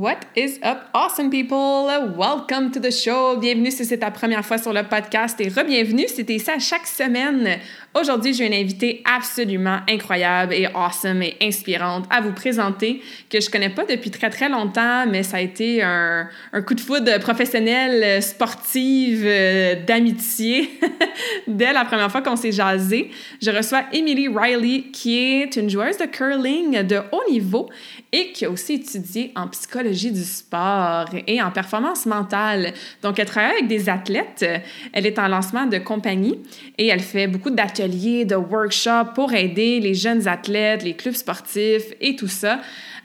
What is up, awesome people? Welcome to the show. Bienvenue si c'est ta première fois sur le podcast et re-bienvenue si t'es à chaque semaine. Aujourd'hui, j'ai une invitée absolument incroyable et awesome et inspirante à vous présenter que je connais pas depuis très très longtemps, mais ça a été un, un coup de foudre professionnel, sportive, euh, d'amitié dès la première fois qu'on s'est jasé. Je reçois Emily Riley qui est une joueuse de curling de haut niveau et qui a aussi étudié en psychologie du sport et en performance mentale. Donc, elle travaille avec des athlètes. Elle est en lancement de compagnie et elle fait beaucoup de workshops pour aider les jeunes athlètes, les clubs sportifs et tout ça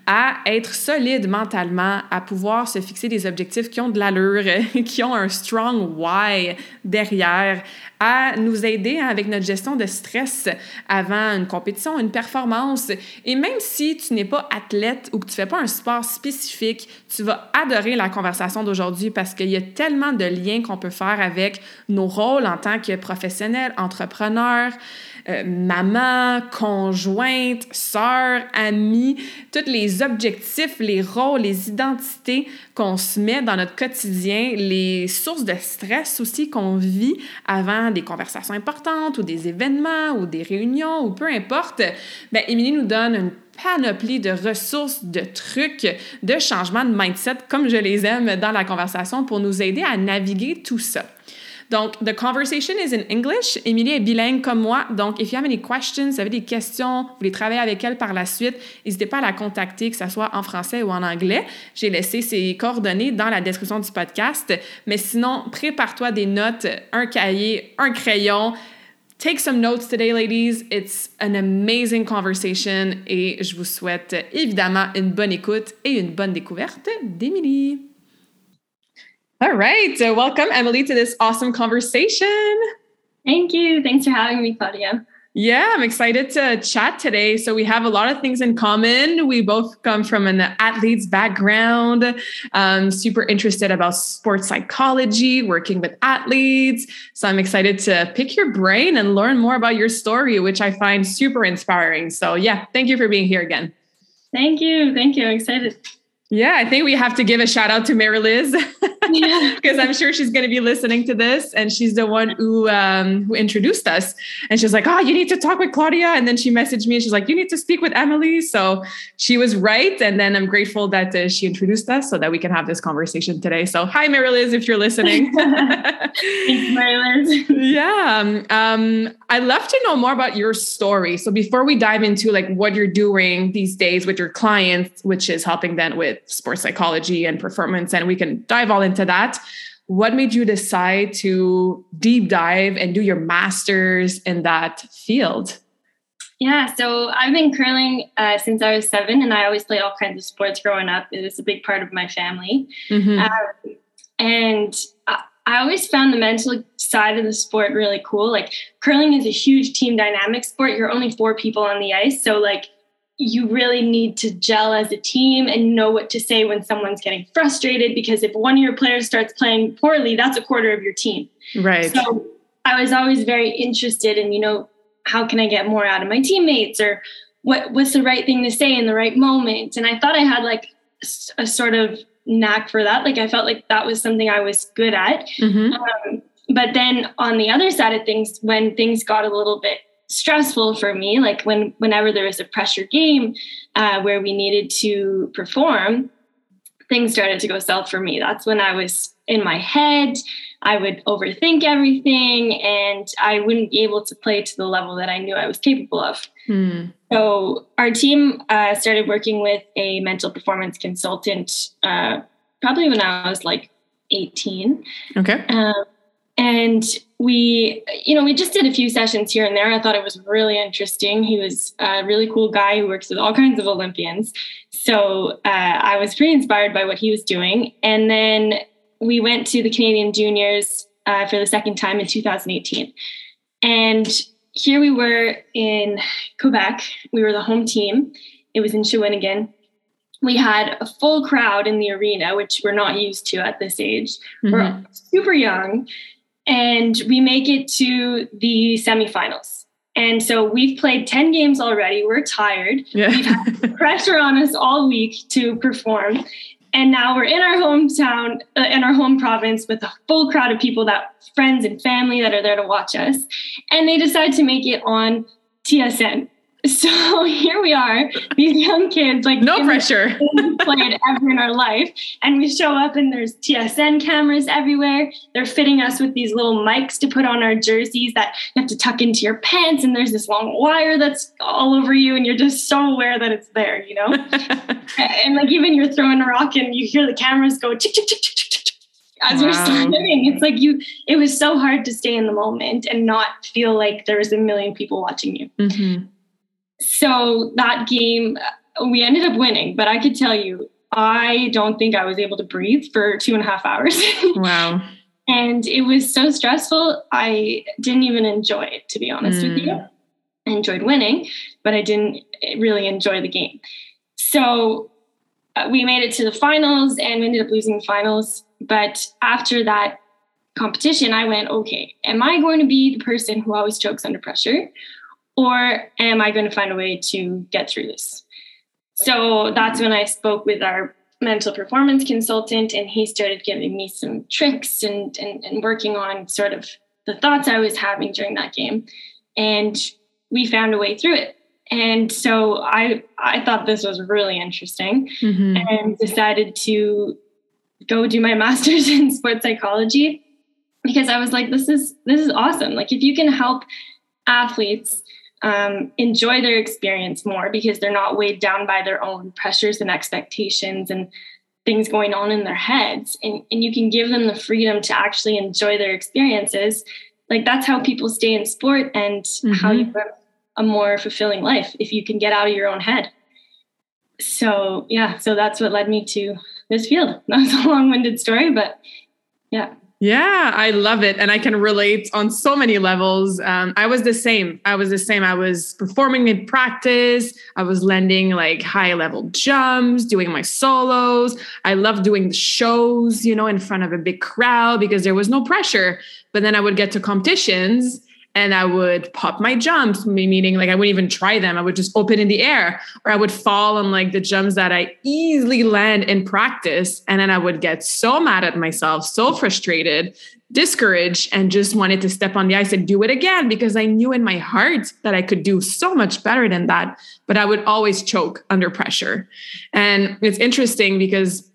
à être solide mentalement, à pouvoir se fixer des objectifs qui ont de l'allure, qui ont un strong why derrière, à nous aider hein, avec notre gestion de stress avant une compétition, une performance. Et même si tu n'es pas athlète ou que tu fais pas un sport spécifique, tu vas adorer la conversation d'aujourd'hui parce qu'il y a tellement de liens qu'on peut faire avec nos rôles en tant que professionnels, entrepreneurs, euh, maman, conjointe, sœur, amie, tous les objectifs, les rôles, les identités qu'on se met dans notre quotidien, les sources de stress aussi qu'on vit avant des conversations importantes ou des événements ou des réunions ou peu importe, ben Émilie nous donne une panoplie de ressources, de trucs, de changements de mindset, comme je les aime dans la conversation, pour nous aider à naviguer tout ça. Donc, the conversation is in English. Émilie est bilingue comme moi. Donc, if you have any questions, vous avez des questions, vous voulez travailler avec elle par la suite, n'hésitez pas à la contacter, que ce soit en français ou en anglais. J'ai laissé ses coordonnées dans la description du podcast. Mais sinon, prépare-toi des notes, un cahier, un crayon. Take some notes today, ladies. It's an amazing conversation et je vous souhaite évidemment une bonne écoute et une bonne découverte d'Émilie. All right. So, welcome, Emily, to this awesome conversation. Thank you. Thanks for having me, Claudia. Yeah, I'm excited to chat today. So, we have a lot of things in common. We both come from an athlete's background, um, super interested about sports psychology, working with athletes. So, I'm excited to pick your brain and learn more about your story, which I find super inspiring. So, yeah, thank you for being here again. Thank you. Thank you. I'm excited. Yeah, I think we have to give a shout out to Mary Liz because I'm sure she's going to be listening to this, and she's the one who um, who introduced us. And she's like, "Oh, you need to talk with Claudia." And then she messaged me, and she's like, "You need to speak with Emily." So she was right, and then I'm grateful that uh, she introduced us so that we can have this conversation today. So hi, Mary Liz, if you're listening. Thanks, Mary Liz. yeah, um, um, I'd love to know more about your story. So before we dive into like what you're doing these days with your clients, which is helping them with sports psychology and performance, and we can dive all into that. What made you decide to deep dive and do your master's in that field? Yeah, so I've been curling uh, since I was seven, and I always played all kinds of sports growing up. It was a big part of my family. Mm-hmm. Um, and I, I always found the mental side of the sport really cool. Like curling is a huge team dynamic sport. You're only four people on the ice. So, like, you really need to gel as a team and know what to say when someone's getting frustrated because if one of your players starts playing poorly that's a quarter of your team. Right. So i was always very interested in you know how can i get more out of my teammates or what what's the right thing to say in the right moment? And i thought i had like a sort of knack for that. Like i felt like that was something i was good at. Mm-hmm. um, but then on the other side of things when things got a little bit stressful for me like when whenever there was a pressure game uh, where we needed to perform things started to go south for me that's when i was in my head i would overthink everything and i wouldn't be able to play to the level that i knew i was capable of hmm. So our team uh, started working with a mental performance consultant uh, probably when I was like 18. Okay. Um, and we, you know, we just did a few sessions here and there. I thought it was really interesting. He was a really cool guy who works with all kinds of Olympians. So uh, I was pretty inspired by what he was doing. And then we went to the Canadian Juniors uh, for the second time in 2018. And here we were in Quebec. We were the home team. It was in Shawinigan. We had a full crowd in the arena, which we're not used to at this age. Mm-hmm. We're super young, and we make it to the semifinals. And so we've played 10 games already. We're tired. Yeah. We've had pressure on us all week to perform. And now we're in our hometown, uh, in our home province, with a full crowd of people that friends and family that are there to watch us. And they decide to make it on TSN. So here we are, these young kids, like no pressure, played ever in our life, and we show up and there's TSN cameras everywhere. They're fitting us with these little mics to put on our jerseys that you have to tuck into your pants, and there's this long wire that's all over you, and you're just so aware that it's there, you know. and like even you're throwing a rock and you hear the cameras go as wow. you're swimming. It's like you. It was so hard to stay in the moment and not feel like there was a million people watching you. Mm-hmm so that game, we ended up winning, but I could tell you, I don't think I was able to breathe for two and a half hours. Wow. and it was so stressful. I didn't even enjoy it, to be honest mm. with you. Mm. I enjoyed winning, but I didn't really enjoy the game. So uh, we made it to the finals and we ended up losing the finals. But after that competition, I went, okay, am I going to be the person who always chokes under pressure? Or am I going to find a way to get through this? So that's when I spoke with our mental performance consultant, and he started giving me some tricks and, and, and working on sort of the thoughts I was having during that game. And we found a way through it. And so I I thought this was really interesting mm-hmm. and decided to go do my master's in sports psychology because I was like, this is this is awesome. Like if you can help athletes um, enjoy their experience more because they're not weighed down by their own pressures and expectations and things going on in their heads. And, and you can give them the freedom to actually enjoy their experiences. Like that's how people stay in sport and mm-hmm. how you live a more fulfilling life if you can get out of your own head. So yeah so that's what led me to this field. That was a long-winded story but yeah yeah, I love it. And I can relate on so many levels. Um, I was the same. I was the same. I was performing in practice. I was landing like high level jumps, doing my solos. I loved doing the shows, you know, in front of a big crowd because there was no pressure. But then I would get to competitions and I would pop my jumps, meaning like I wouldn't even try them. I would just open in the air, or I would fall on like the jumps that I easily land in practice. And then I would get so mad at myself, so frustrated, discouraged, and just wanted to step on the ice and do it again because I knew in my heart that I could do so much better than that. But I would always choke under pressure. And it's interesting because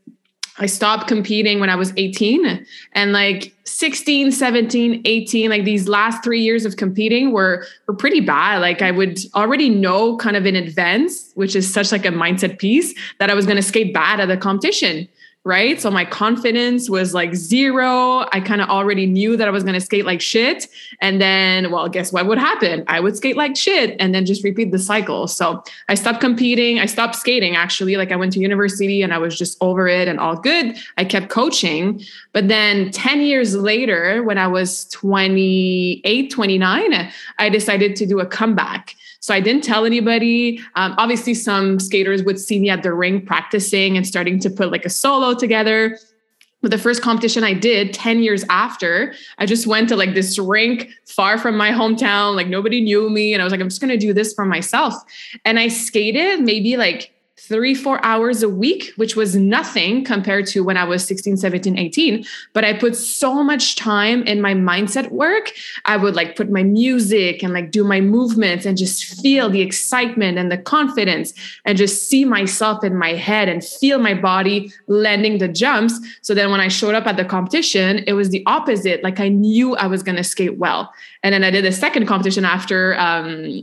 I stopped competing when I was 18 and like 16, 17, 18, like these last three years of competing were, were pretty bad. Like I would already know kind of in advance, which is such like a mindset piece that I was going to skate bad at the competition right? So my confidence was like zero. I kind of already knew that I was going to skate like shit. And then, well, guess what would happen? I would skate like shit and then just repeat the cycle. So I stopped competing. I stopped skating actually. Like I went to university and I was just over it and all good. I kept coaching. But then 10 years later, when I was 28, 29, I decided to do a comeback. So I didn't tell anybody. Um, obviously, some skaters would see me at the ring practicing and starting to put like a solo together. But the first competition I did 10 years after, I just went to like this rink far from my hometown. Like nobody knew me. And I was like, I'm just going to do this for myself. And I skated maybe like three, four hours a week, which was nothing compared to when I was 16, 17, 18. But I put so much time in my mindset work. I would like put my music and like do my movements and just feel the excitement and the confidence and just see myself in my head and feel my body landing the jumps. So then when I showed up at the competition, it was the opposite. Like I knew I was going to skate well. And then I did a second competition after um,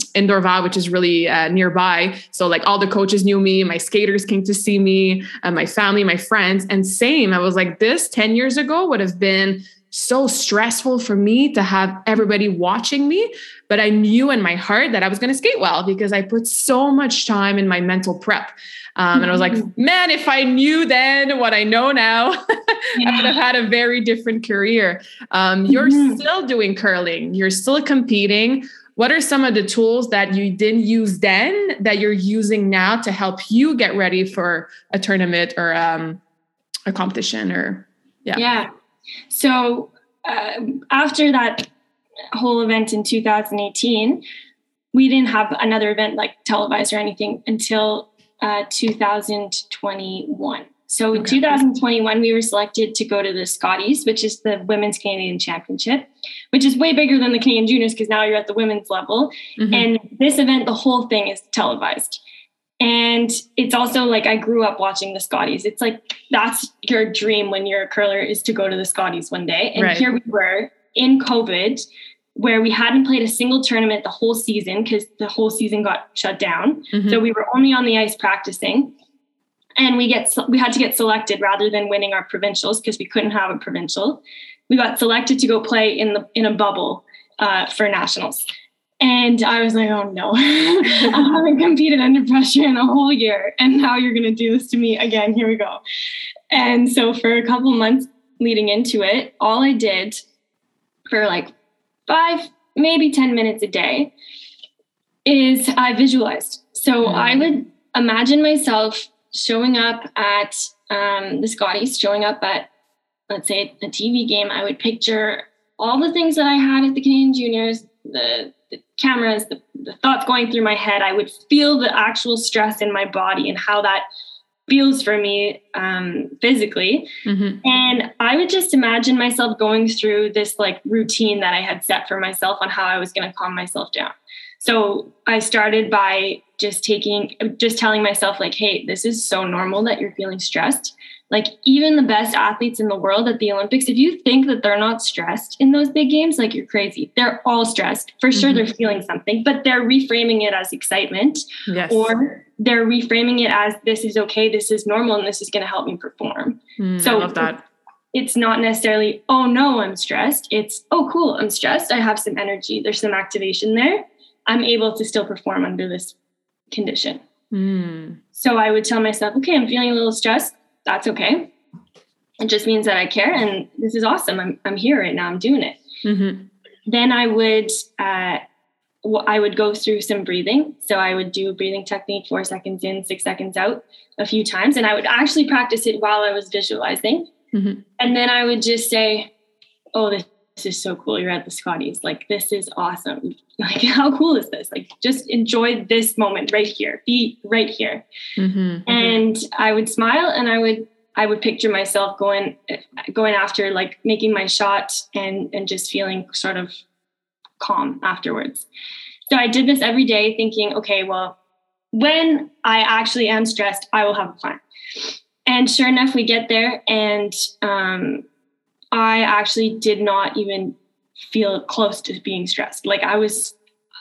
which is really uh, nearby. So like all the coaches knew me, my skaters came to see me, uh, my family, my friends, and same. I was like, this ten years ago would have been so stressful for me to have everybody watching me. But I knew in my heart that I was going to skate well because I put so much time in my mental prep. Um, and I was like, mm-hmm. man, if I knew then what I know now, yeah. I would have had a very different career. Um, you're mm-hmm. still doing curling, you're still competing. What are some of the tools that you didn't use then that you're using now to help you get ready for a tournament or um, a competition or yeah? Yeah. So uh, after that whole event in 2018, we didn't have another event like televised or anything until uh, 2021. So in 2021, we were selected to go to the Scotties, which is the Women's Canadian Championship, which is way bigger than the Canadian Juniors because now you're at the women's level. Mm-hmm. And this event, the whole thing is televised. And it's also like I grew up watching the Scotties. It's like that's your dream when you're a curler is to go to the Scotties one day. And right. here we were in COVID where we hadn't played a single tournament the whole season because the whole season got shut down. Mm-hmm. So we were only on the ice practicing. And we get we had to get selected rather than winning our provincials because we couldn't have a provincial. We got selected to go play in the in a bubble uh, for nationals. And I was like, oh no, I haven't competed under pressure in a whole year. And now you're going to do this to me again. Here we go. And so for a couple months leading into it, all I did for like five, maybe 10 minutes a day is I visualized. So mm. I would imagine myself showing up at um, the Scotties, showing up at, let's say, a TV game. I would picture all the things that I had at the Canadian Juniors, the, the cameras, the, the thoughts going through my head. I would feel the actual stress in my body and how that feels for me um, physically. Mm-hmm. And I would just imagine myself going through this like routine that I had set for myself on how I was going to calm myself down. So I started by just taking, just telling myself, like, hey, this is so normal that you're feeling stressed. Like, even the best athletes in the world at the Olympics, if you think that they're not stressed in those big games, like you're crazy. They're all stressed. For sure, mm-hmm. they're feeling something, but they're reframing it as excitement yes. or they're reframing it as this is okay, this is normal, and this is going to help me perform. Mm, so I love that. It's not necessarily, oh no, I'm stressed. It's, oh cool, I'm stressed. I have some energy. There's some activation there. I'm able to still perform under this condition. Mm. So I would tell myself, okay, I'm feeling a little stressed. That's okay. It just means that I care and this is awesome. I'm, I'm here right now. I'm doing it. Mm-hmm. Then I would uh, I would go through some breathing. So I would do a breathing technique, four seconds in, six seconds out, a few times. And I would actually practice it while I was visualizing. Mm-hmm. And then I would just say, Oh, this, is so cool. You're at the Scotties. Like, this is awesome. Like, how cool is this? Like, just enjoy this moment right here. Be right here. Mm-hmm. mm-hmm. And I would smile and I would I would picture myself going going after like making my shot and and just feeling sort of calm afterwards. So I did this every day thinking, okay, well, when I actually am stressed, I will have a plan. And sure enough, we get there, and um, I actually did not even feel close to being stressed. Like I was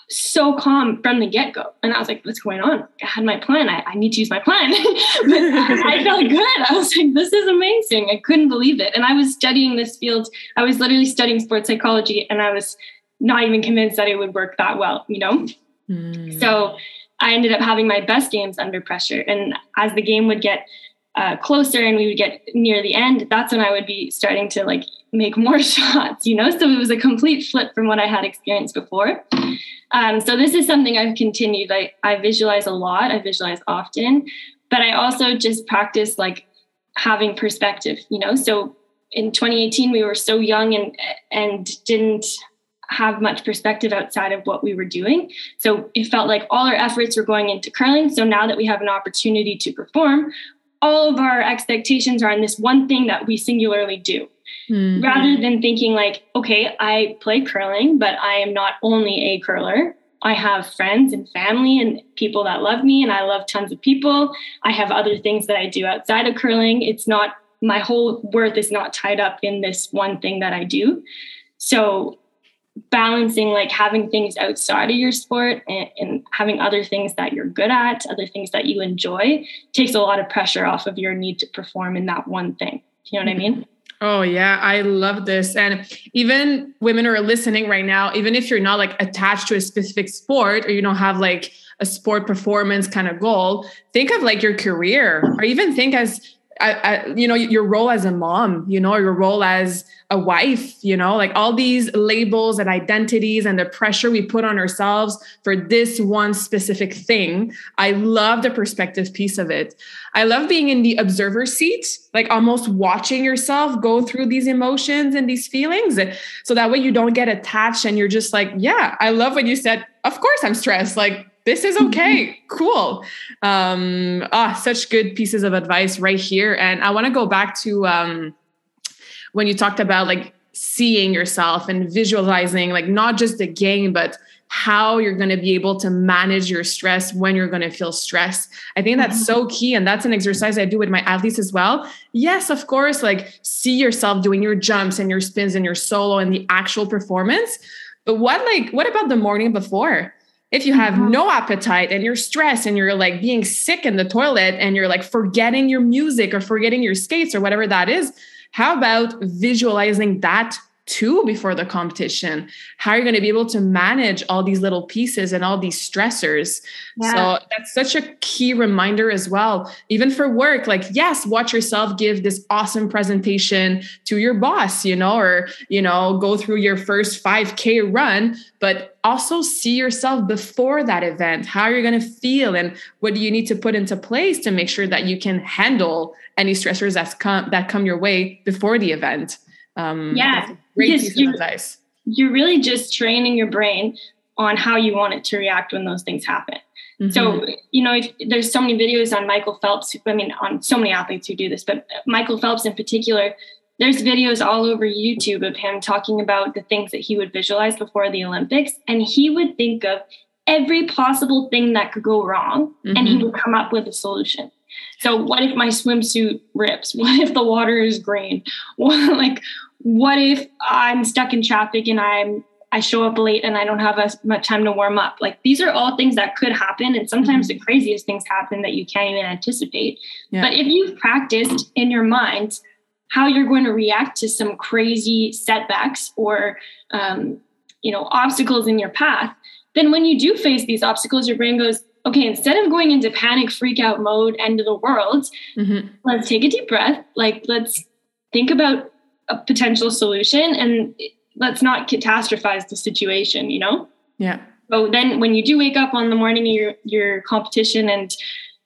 so calm from the get go. And I was like, what's going on? I had my plan. I, I need to use my plan. but I felt good. I was like, this is amazing. I couldn't believe it. And I was studying this field. I was literally studying sports psychology and I was not even convinced that it would work that well, you know? Mm. So I ended up having my best games under pressure. And as the game would get uh, closer and we would get near the end, that's when I would be starting to like make more shots, you know? So it was a complete flip from what I had experienced before. Um, so this is something I've continued. I, I visualize a lot, I visualize often, but I also just practice like having perspective, you know? So in 2018, we were so young and, and didn't have much perspective outside of what we were doing. So it felt like all our efforts were going into curling. So now that we have an opportunity to perform, all of our expectations are on this one thing that we singularly do. Mm-hmm. Rather than thinking like, okay, I play curling, but I am not only a curler. I have friends and family and people that love me, and I love tons of people. I have other things that I do outside of curling. It's not my whole worth is not tied up in this one thing that I do. So balancing like having things outside of your sport and, and, having other things that you're good at, other things that you enjoy, takes a lot of pressure off of your need to perform in that one thing. You know what I mean? Mm-hmm. Oh, yeah. I love this. And even women who are listening right now, even if you're not like attached to a specific sport or you don't have like a sport performance kind of goal, think of like your career or even think as I, I, you know your role as a mom you know your role as a wife you know like all these labels and identities and the pressure we put on ourselves for this one specific thing. I love the perspective piece of it. I love being in the observer seat like almost watching yourself go through these emotions and these feelings. So that way you don't get attached and you're just like yeah i love what you said. Of course i'm stressed. Like this is okay cool um ah such good pieces of advice right here and i want to go back to um when you talked about like seeing yourself and visualizing like not just the game but how you're going to be able to manage your stress when you're going to feel stressed. I think that's mm-hmm. so key. And that's an exercise I do with my athletes as well. Yes, of course, like see yourself doing your jumps and your spins and your solo and the actual performance. But what like what about the morning before? If you have mm-hmm. no appetite and you're stressed and you're like being sick in the toilet and you're like forgetting your music or forgetting your skates or whatever that is, how about visualizing that two before the competition how are you going to be able to manage all these little pieces and all these stressors. Yeah. so that's such a key reminder as well. Even for work like yes watch yourself give this awesome presentation to your boss you know or you know go through your first 5k run but also see yourself before that event. How are you going to feel and what do you need to put into place to make sure that you can handle any stressors that's come that come your way before the event? Um, yeah, great piece of advice. You're really just training your brain on how you want it to react when those things happen. Mm-hmm. So, you know, if, there's so many videos on Michael Phelps, I mean, on so many athletes who do this, but Michael Phelps in particular, there's videos all over YouTube of him talking about the things that he would visualize before the Olympics. And he would think of every possible thing that could go wrong mm-hmm. and he mm-hmm. would come up with a solution. So what if my swimsuit rips? What if the water is green? What, like what if I'm stuck in traffic and I'm I show up late and I don't have as much time to warm up? Like these are all things that could happen, and sometimes mm-hmm. the craziest things happen that you can't even anticipate. Yeah. But if you've practiced in your mind how you're going to react to some crazy setbacks or um, you know obstacles in your path, then when you do face these obstacles, your brain goes, okay, instead of going into panic, freak out mode, end of the world, mm-hmm. let's take a deep breath. Like let's think about a potential solution and let's not catastrophize the situation, you know? Yeah. So then when you do wake up on the morning of your, your competition and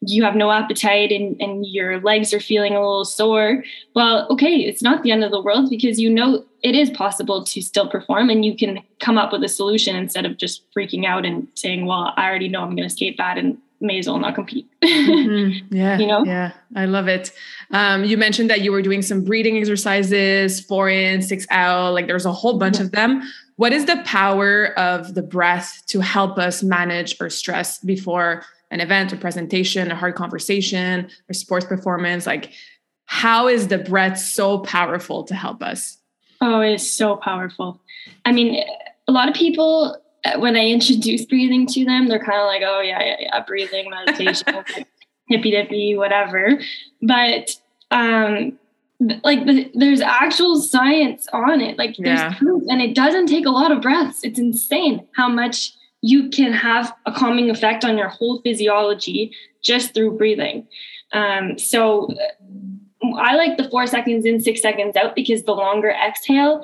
you have no appetite and, and your legs are feeling a little sore, well, okay, it's not the end of the world because you know it is possible to still perform and you can come up with a solution instead of just freaking out and saying, well, I already know I'm going to skate bad and may as well not compete. mm-hmm. Yeah. You know? Yeah. I love it. Um, you mentioned that you were doing some breathing exercises, four in, six out, like there's a whole bunch yeah. of them. What is the power of the breath to help us manage our stress before an event or presentation, a hard conversation, or sports performance? Like, how is the breath so powerful to help us? Oh, it's so powerful. I mean, a lot of people when I introduce breathing to them, they're kind of like, oh, yeah, yeah, yeah, breathing, meditation, hippy dippy, whatever. But um, like the, there's actual science on it. Like there's yeah. proof, and it doesn't take a lot of breaths. It's insane how much you can have a calming effect on your whole physiology just through breathing. Um, so I like the four seconds in, six seconds out because the longer exhale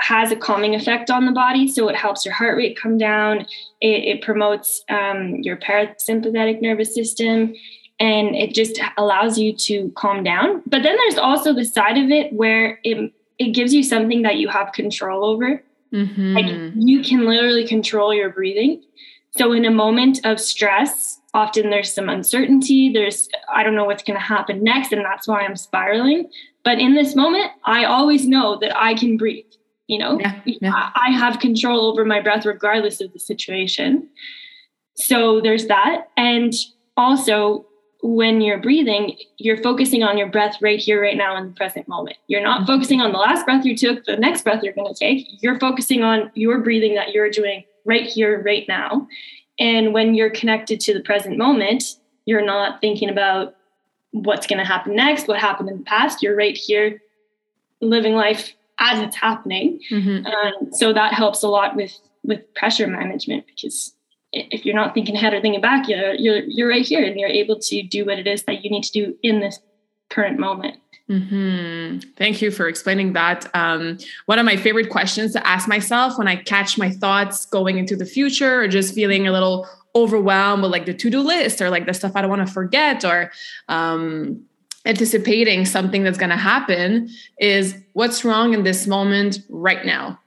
has a calming effect on the body. So it helps your heart rate come down. It, it promotes um, your parasympathetic nervous system and it just allows you to calm down. But then there's also the side of it where it, it gives you something that you have control over. Mm-hmm. Like you can literally control your breathing. So in a moment of stress, often there's some uncertainty. There's, I don't know what's going to happen next. And that's why I'm spiraling. But in this moment, I always know that I can breathe. You know, yeah, yeah. I have control over my breath regardless of the situation. So there's that. And also, when you're breathing, you're focusing on your breath right here, right now, in the present moment. You're not mm-hmm. focusing on the last breath you took, the next breath you're going to take. You're focusing on your breathing that you're doing right here, right now. And when you're connected to the present moment, you're not thinking about what's going to happen next, what happened in the past. You're right here living life as it's happening. Mm-hmm. Um, so that helps a lot with with pressure management because if you're not thinking ahead or thinking back, you're, you're, you're right here and you're able to do what it is that you need to do in this current moment. Mm-hmm. Thank you for explaining that. Um, one of my favorite questions to ask myself when I catch my thoughts going into the future or just feeling a little overwhelmed with like the to-do list or like the stuff I don't want to forget or um, anticipating something that's going to happen is what's wrong in this moment right now.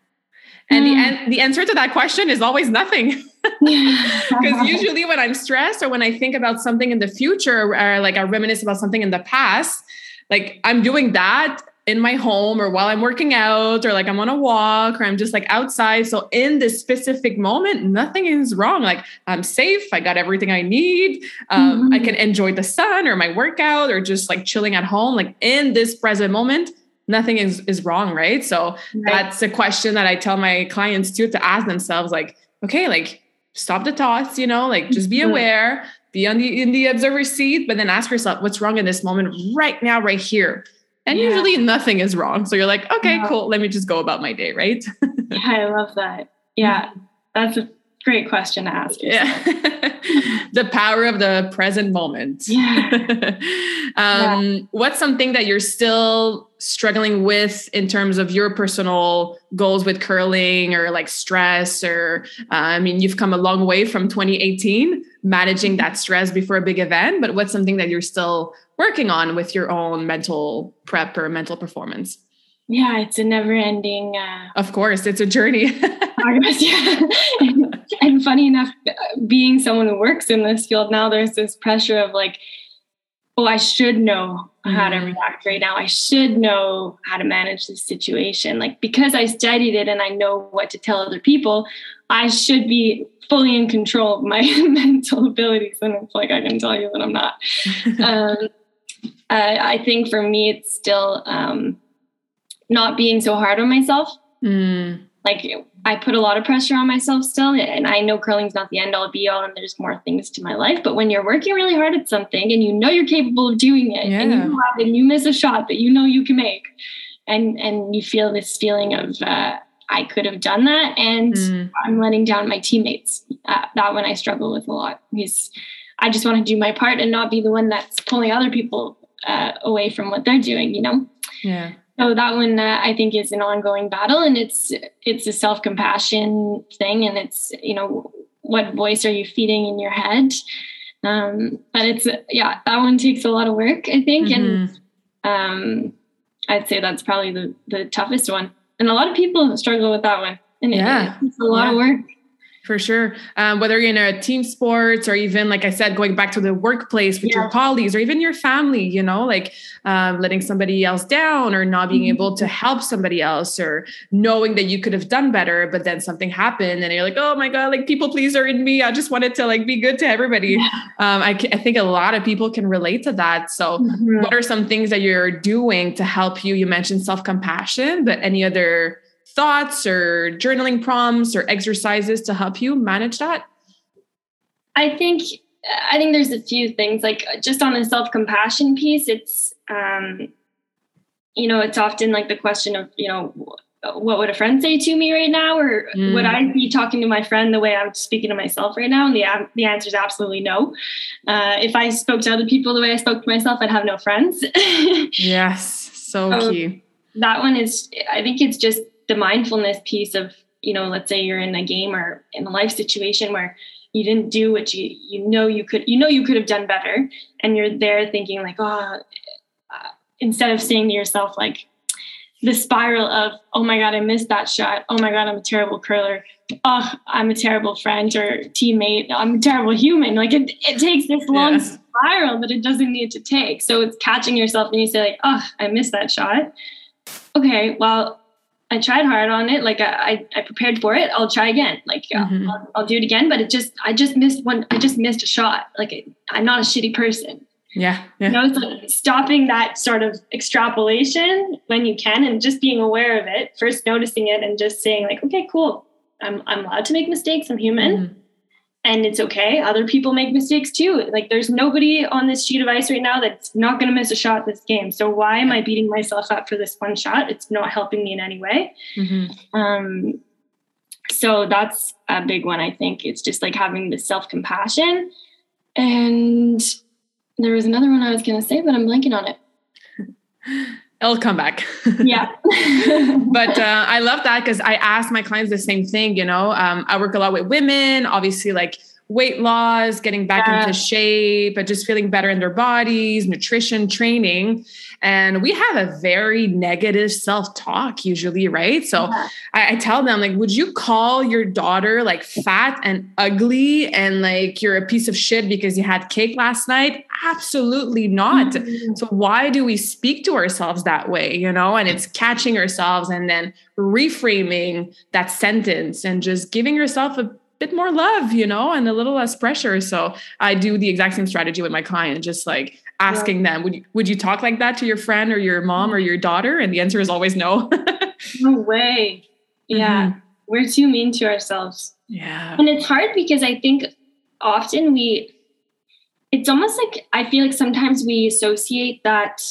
And mm. the, the answer to that question is always nothing. Because usually when I'm stressed or when I think about something in the future or like I reminisce about something in the past, like I'm doing that in my home or while I'm working out or like I'm on a walk or I'm just like outside. So in this specific moment, nothing is wrong. Like I'm safe. I got everything I need. Um, mm-hmm. I can enjoy the sun or my workout or just like chilling at home. Like in this present moment, nothing is is wrong, right? So right. that's a question that I tell my clients too to ask themselves. Like, okay, like stop the thoughts. You know, like just be mm-hmm. aware be on the in the observer seat, but then ask yourself what's wrong in this moment right now, right here. And yeah. usually nothing is wrong. So you're like, okay, yeah. cool. Let me just go about my day, right? yeah, I love that. Yeah. That's a great question to ask. Yourself. Yeah. the power of the present moment. Yeah. um, yeah. What's something that you're still struggling with in terms of your personal goals with curling or like stress? Or, uh, I mean, you've come a long way from 2018 managing that stress before a big event, but what's something that you're still working on with your own mental prep or mental performance? Yeah, it's a never ending. Uh, of course, it's a journey. progress, yeah. And, funny enough, being someone who works in this field now, there's this pressure of like, oh, I should know how to mm-hmm. react right now. I should know how to manage this situation. Like, because I studied it and I know what to tell other people, I should be fully in control of my mental abilities. And it's like, I can tell you that I'm not. um, I, I think for me, it's still um, not being so hard on myself. Mm. Like I put a lot of pressure on myself still, and I know curling's not the end all be all, and there's more things to my life. But when you're working really hard at something and you know you're capable of doing it, yeah. and you have, and you miss a shot that you know you can make, and and you feel this feeling of uh, I could have done that, and mm. I'm letting down my teammates. Uh, that one I struggle with a lot because I just want to do my part and not be the one that's pulling other people uh, away from what they're doing. You know. Yeah. So that one uh, I think is an ongoing battle, and it's it's a self compassion thing, and it's you know what voice are you feeding in your head, um, but it's yeah that one takes a lot of work I think, mm-hmm. and um, I'd say that's probably the the toughest one, and a lot of people struggle with that one, and yeah, it, it's a lot yeah. of work for sure. Um, whether you're in a team sports or even, like I said, going back to the workplace with yeah. your colleagues or even your family, you know, like um, letting somebody else down or not being mm-hmm. able to help somebody else or knowing that you could have done better, but then something happened and you're like, oh my God, like people pleaser in me. I just wanted to like be good to everybody. Yeah. Um, I, I, think a lot of people can relate to that. So, mm-hmm. what are some things that you're doing to help you? You mentioned self compassion, but any other thoughts or journaling prompts or exercises to help you manage that? I think I think there's a few things like just on the self-compassion piece it's um you know it's often like the question of you know what would a friend say to me right now? Or mm. would i be talking to my friend the way i'm speaking to myself right now? And the, the answer is absolutely no. Uh, if i spoke to other people the way i spoke to myself i'd have no friends. Yes. So, so key that one is i think it's just the mindfulness piece of you know let's say you're in a game or in a life situation where you didn't do what you you know you could you know you could have done better. And you're there thinking like oh uh, instead of saying to yourself like the spiral of oh my god i missed that shot. Oh my god i'm a terrible curler. Oh i'm a terrible friend or teammate. I'm a terrible human. Like it, it takes this long yeah. spiral that it doesn't need to take. So it's catching yourself and you say like oh i missed that shot. Okay well i tried hard on it like i i, prepared for it i'll try again like mm-hmm. I'll, I'll, do it again but it just i just missed one i just missed a shot like i'm not a shitty person yeah, yeah. You know, so stopping that sort of extrapolation when you can and just being aware of it, first noticing it and just saying, like, okay, cool. I'm I'm allowed to make mistakes. I'm human. Mm-hmm. And it's okay. Other people make mistakes too. Like there's nobody on this sheet of ice right now that's not gonna miss a shot this game. So why am I beating myself up for this one shot? It's not helping me in any way. Mm-hmm. Um so that's a big one, I think. It's just like having the self-compassion and there was another one I was going to say, but I'm blanking on it. It'll come back. yeah. but uh, I love that because I ask my clients the same thing. You know, um, I work a lot with women, obviously, like weight loss, getting back yeah. into shape, but just feeling better in their bodies, nutrition, training. And we have a very negative self talk usually, right? So yeah. I, I, tell them, like, would you call your daughter like fat and ugly and like you're a piece of shit because you had cake last night? Absolutely not. Mm-hmm. So why do we speak to ourselves that way, you know? And it's catching ourselves and then reframing that sentence and just giving yourself a bit more love, you know, and a little less pressure. So I do the exact same strategy with my client, just like asking yeah. them, would you, would you talk like that to your friend or your mom or your daughter? And the answer is always no. no way. Yeah. Mm-hmm. We're too mean to ourselves. Yeah. And it's hard because I think often we, it's almost like I feel like sometimes we associate that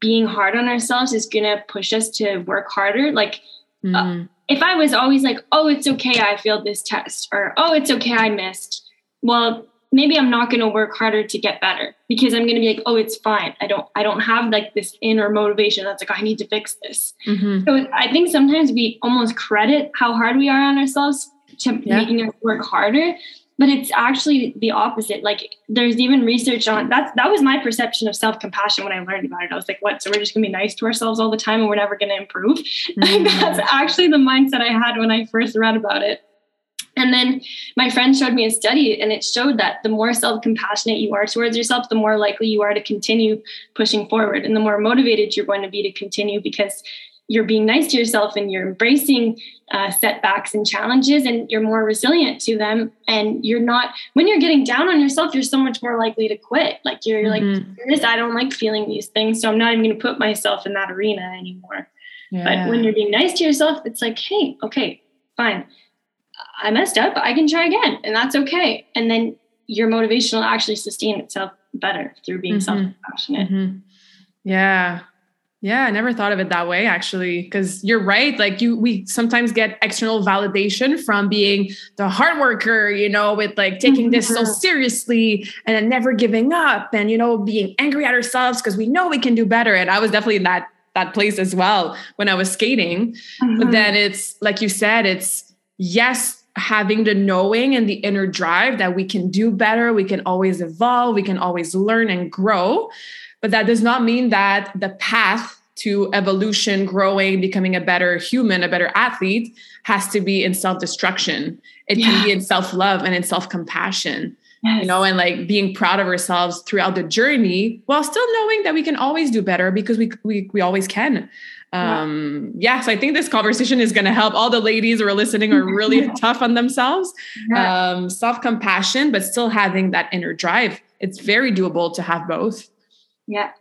being hard on ourselves is going to push us to work harder. Like, mm. uh, if I was always like, oh, it's okay, I failed this test, or oh, it's okay, I missed, well, maybe I'm not going to work harder to get better because I'm going to be like, oh, it's fine. I don't, I don't have like this inner motivation that's like, I need to fix this. Mm-hmm. So I think sometimes we almost credit how hard we are on ourselves to yeah. making us work harder but it's actually the opposite. Like there's even research on that's that was my perception of self-compassion when i learned about it. I was like what so we're just going to be nice to ourselves all the time and we're never going to improve mm-hmm. that's actually the mindset i had when i first read about it. And then my friend showed me a study and it showed that the more self-compassionate you are towards yourself the more likely you are to continue pushing forward and the more motivated you're going to be to continue because you're being nice to yourself and you're embracing uh, setbacks and challenges and you're more resilient to them and you're not when you're getting down on yourself you're so much more likely to quit like you're, mm-hmm. like this i don't like feeling these things so i'm not even going to put myself in that arena anymore yeah. but when you're being nice to yourself it's like hey okay fine i messed up i can try again and that's okay and then your motivation will actually sustain itself better through being mm-hmm. self-compassionate mm-hmm. yeah yeah, I never thought of it that way actually because you're right like you we sometimes get external validation from being the hard worker, you know, with like taking this so mm-hmm. seriously and then never giving up and you know being angry at ourselves because we know we can do better and I was definitely in that that place as well when I was skating. Mm-hmm. But then it's like you said it's yes having the knowing and the inner drive that we can do better, we can always evolve, we can always learn and grow. But that does not mean that the path to evolution, growing, becoming a better human, a better athlete has to be in self destruction. It yeah. can be in self love and in self compassion. Yes. You know, and like being proud of ourselves throughout the journey while still knowing that we can always do better because we we, we always can. Um, yeah. yeah, so I think this conversation is going to help all the ladies who are listening are really tough on themselves. Yeah. Um, self compassion, but still having that inner drive. It's very doable to have both. Yeah,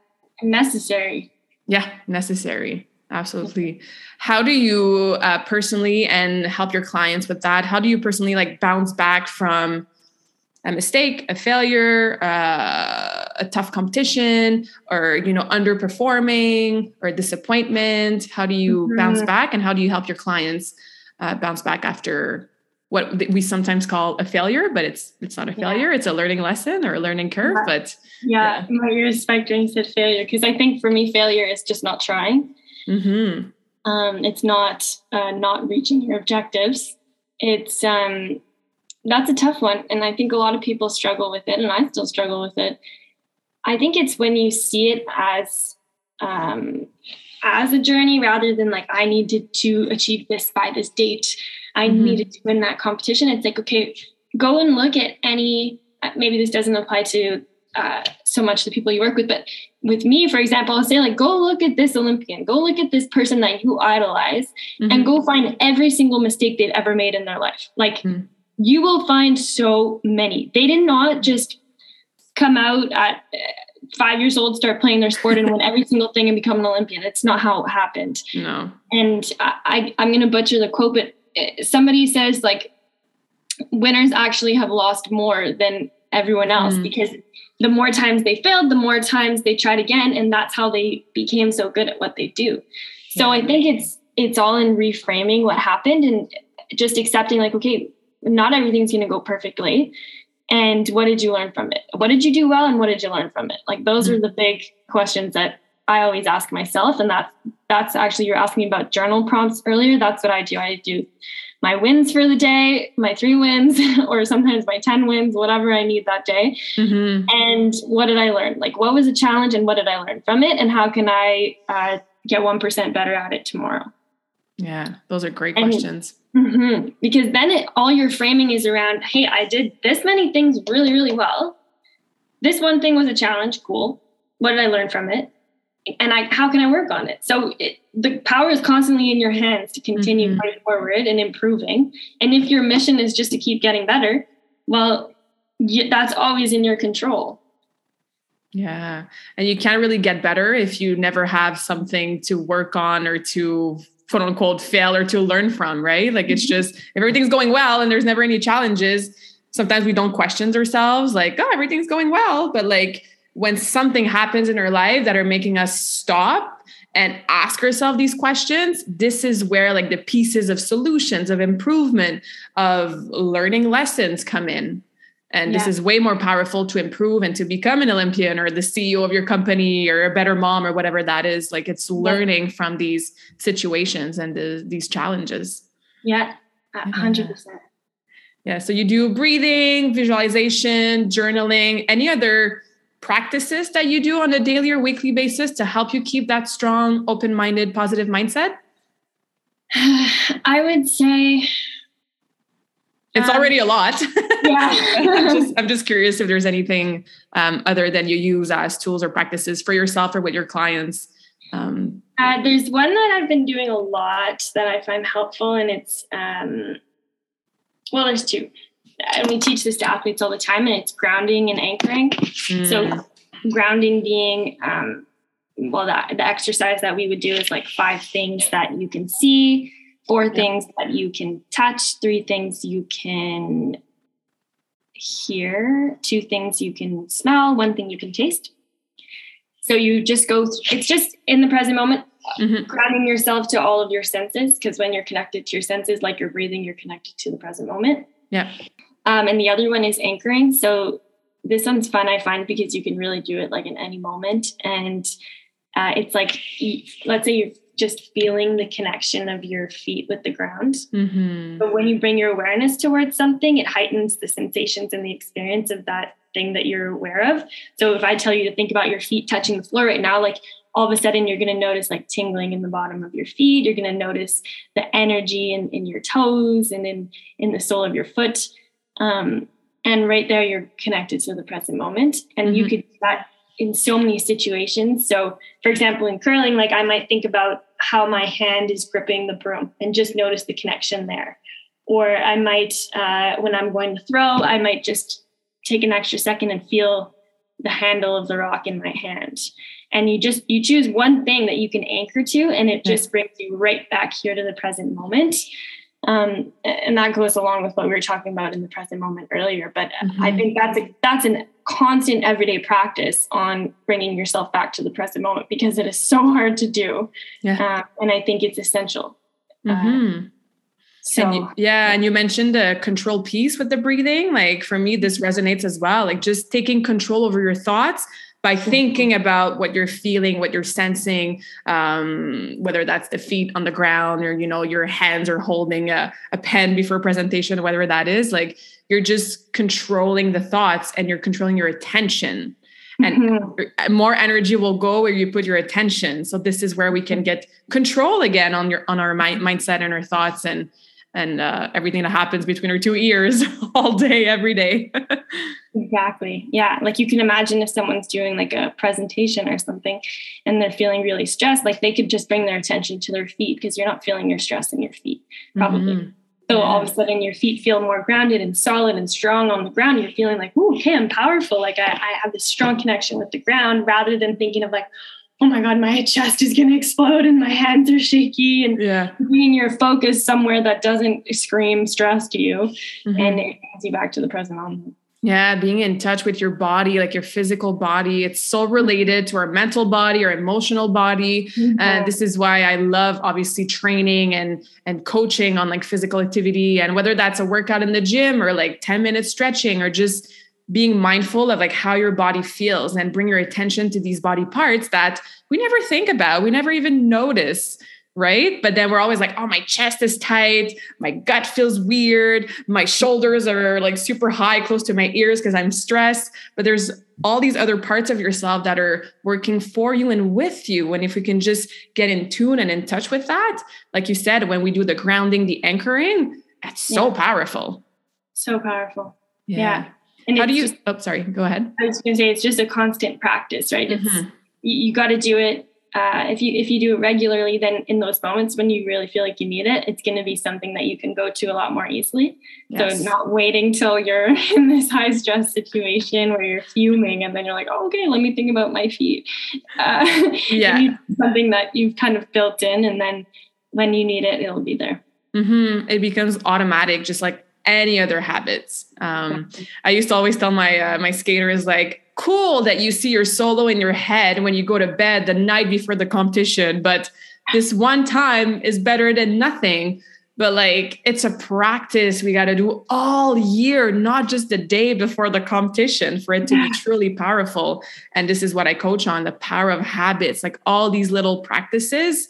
necessary. Yeah, necessary. Absolutely. How do you uh, personally and help your clients with that? How do you personally like bounce back from a mistake, a failure, uh, a tough competition, or you know underperforming or disappointment? How do you mm-hmm. bounce back, and how do you help your clients uh, bounce back after what we sometimes call a failure, but it's it's not a failure. Yeah. It's a learning lesson or a learning curve. Yeah. But yeah, yeah. you respect when you said failure because I think for me, failure is just not trying. Mm-hmm. Um, it's not uh, not reaching your objectives. It's um, that's a tough one, and I think a lot of people struggle with it, and I still struggle with it. I think it's when you see it as um, as a journey rather than like I needed to achieve this by this date. I mm-hmm. needed to win that competition. It's like, okay, go and look at any, uh, maybe this doesn't apply to uh, so much the people you work with, but with me, for example, I'll say like, go look at this Olympian, go look at this person that you idolize mm-hmm. and go find every single mistake they've ever made in their life. Like mm-hmm. you will find so many. They did not just come out at uh, five years old, start playing their sport and win every single thing and become an Olympian. It's not how it happened. No. And I, I I'm going to butcher the quote, but somebody says like winners actually have lost more than everyone else mm. because the more times they failed, the more times they tried again, and that's how they became so good at what they do. So yeah. I think it's it's all in reframing what happened and just accepting like, okay, not everything's going to go perfectly. And what did you learn from it? What did you do well, and what did you learn from it? Like those mm-hmm. are the big questions that I always ask myself, and that's that's actually you're asking about journal prompts earlier. That's what I do. I do my wins for the day, my three wins, or sometimes my 10 wins, whatever I need that day. Mm-hmm. And what did I learn? Like, what was a challenge and what did I learn from it? And how can I uh, get 1% better at it tomorrow? Yeah, those are great and, questions. Mm-hmm, because then it, all your framing is around, hey, I did this many things really, really well. This one thing was a challenge. Cool. What did I learn from it? And I how can I work on it? So it, the power is constantly in your hands to continue mm-hmm. going forward and improving. And if your mission is just to keep getting better, well, you, that's always in your control. Yeah, and you can't really get better if you never have something to work on or to quote unquote fail or to learn from, right? Like it's mm-hmm. just if everything's going well and there's never any challenges, sometimes we don't question ourselves like, oh, everything's going well, but like when something happens in our life that are making us stop and ask ourselves these questions this is where like the pieces of solutions of improvement of learning lessons come in. And yeah. this is way more powerful to improve and to become an olympian or the ceo of your company or a better mom or whatever that is. Like it's learning from these situations and the, these challenges. Yeah. 100% yeah so you do breathing visualization journaling any other practices that you do on a daily or weekly basis to help you keep that strong, open minded, positive mindset? I would say it's um, already a lot. Yeah. I'm, just, I'm, just, curious if there's anything um, other than you use as tools or practices for yourself or with your clients. Um, uh, there's one that I've been doing a lot that I find helpful, and it's um, well, there's two and we teach this to athletes all the time, and it's grounding and anchoring. Mm. So, grounding being, um, well, the, the exercise that we would do is like five things that you can see, four yeah. things that you can touch, three things you can hear, two things you can smell, one thing you can taste. So you just go, it's just in the present moment, mm-hmm. grounding yourself to all of your senses. Because when you're connected to your senses, like you're breathing, you're connected to the present moment. Yeah. Um, and the other one is anchoring. So this one's fun, I find, because you can really do it like in any moment. And uh, it's like, let's say you're just feeling the connection of your feet with the ground. Mm-hmm. But when you bring your awareness towards something, it heightens the sensations and the experience of that thing that you're aware of. So if I tell you to think about your feet touching the floor right now, like all of a sudden you're going to notice like tingling in the bottom of your feet. You're going to notice the energy in, in your toes and in, in the sole of your foot. Um, and right there, you're connected to the present moment. And mm-hmm. you could do that in so many situations. So, for example, in curling, like I might think about how my hand is gripping the broom and just notice the connection there. Or I might, uh, when I'm going to throw, I might just take an extra second and feel the handle of the rock in my hand. And you just you choose one thing that you can anchor to, and it just brings you right back here to the present moment. Um, and that goes along with what we were talking about in the present moment earlier. But mm-hmm. I think that's a that's a constant everyday practice on bringing yourself back to the present moment because it is so hard to do. Yeah. Uh, and I think it's essential. Uh, mm-hmm. Uh, so and you, yeah, and you mentioned the control piece with the breathing. Like for me, this resonates as well. Like just taking control over your thoughts by thinking about what you're feeling what you're sensing um, whether that's the feet on the ground or you know your hands are holding a, a pen before presentation whatever that is like you're just controlling the thoughts and you're controlling your attention and mm-hmm. more energy will go where you put your attention so this is where we can get control again on your on our mind, mindset and our thoughts and and uh, everything that happens between our two ears all day every day exactly yeah like you can imagine if someone's doing like a presentation or something and they're feeling really stressed like they could just bring their attention to their feet because you're not feeling your stress in your feet probably mm-hmm. So yeah. all of a sudden your feet feel more grounded and solid and strong on the ground. You're feeling like, oh, okay, I'm powerful. Like I, I have this strong connection with the ground rather than thinking of like, oh my God, my chest is going to explode and my hands are shaky. And yeah. bringing your focus somewhere that doesn't scream stress to you mm-hmm. and it brings you back to the present moment. Yeah, being in touch with your body, like your physical body, it's so related to our mental body, our emotional body. Mm-hmm. And this is why I love obviously training and and coaching on like physical activity and whether that's a workout in the gym or like 10 minutes stretching or just being mindful of like how your body feels and bring your attention to these body parts that we never think about, we never even notice right? But then we're always like, oh, my chest is tight, my gut feels weird, my shoulders are like super high close to my ears because I'm stressed. But there's all these other parts of yourself that are working for you and with you. And if we can just get in tune and in touch with that, like you said, when we do the grounding, the anchoring, that's so yeah. powerful. So powerful. Yeah. yeah. And how do you? Just, oh, sorry. Go ahead. I was going to say it's just a constant practice, right? It's mm-hmm. you, you got to do it uh, if you if you do it regularly, then in those moments when you really feel like you need it, it's going to be something that you can go to a lot more easily. Yes. So not waiting till you're in this high stress situation where you're fuming and then you're like, oh, okay, let me think about my feet. Uh, yeah, something that you've kind of built in, and then when you need it, it'll be there. Mm-hmm. It becomes automatic, just like any other habits. Um, I used to always tell my uh, my skaters like cool that you see your solo in your head when you go to bed the night before the competition, but this one time is better than nothing. But like it's a practice we got to do all year, not just the day before the competition for it to be truly powerful. And this is what I coach on the power of habits, like all these little practices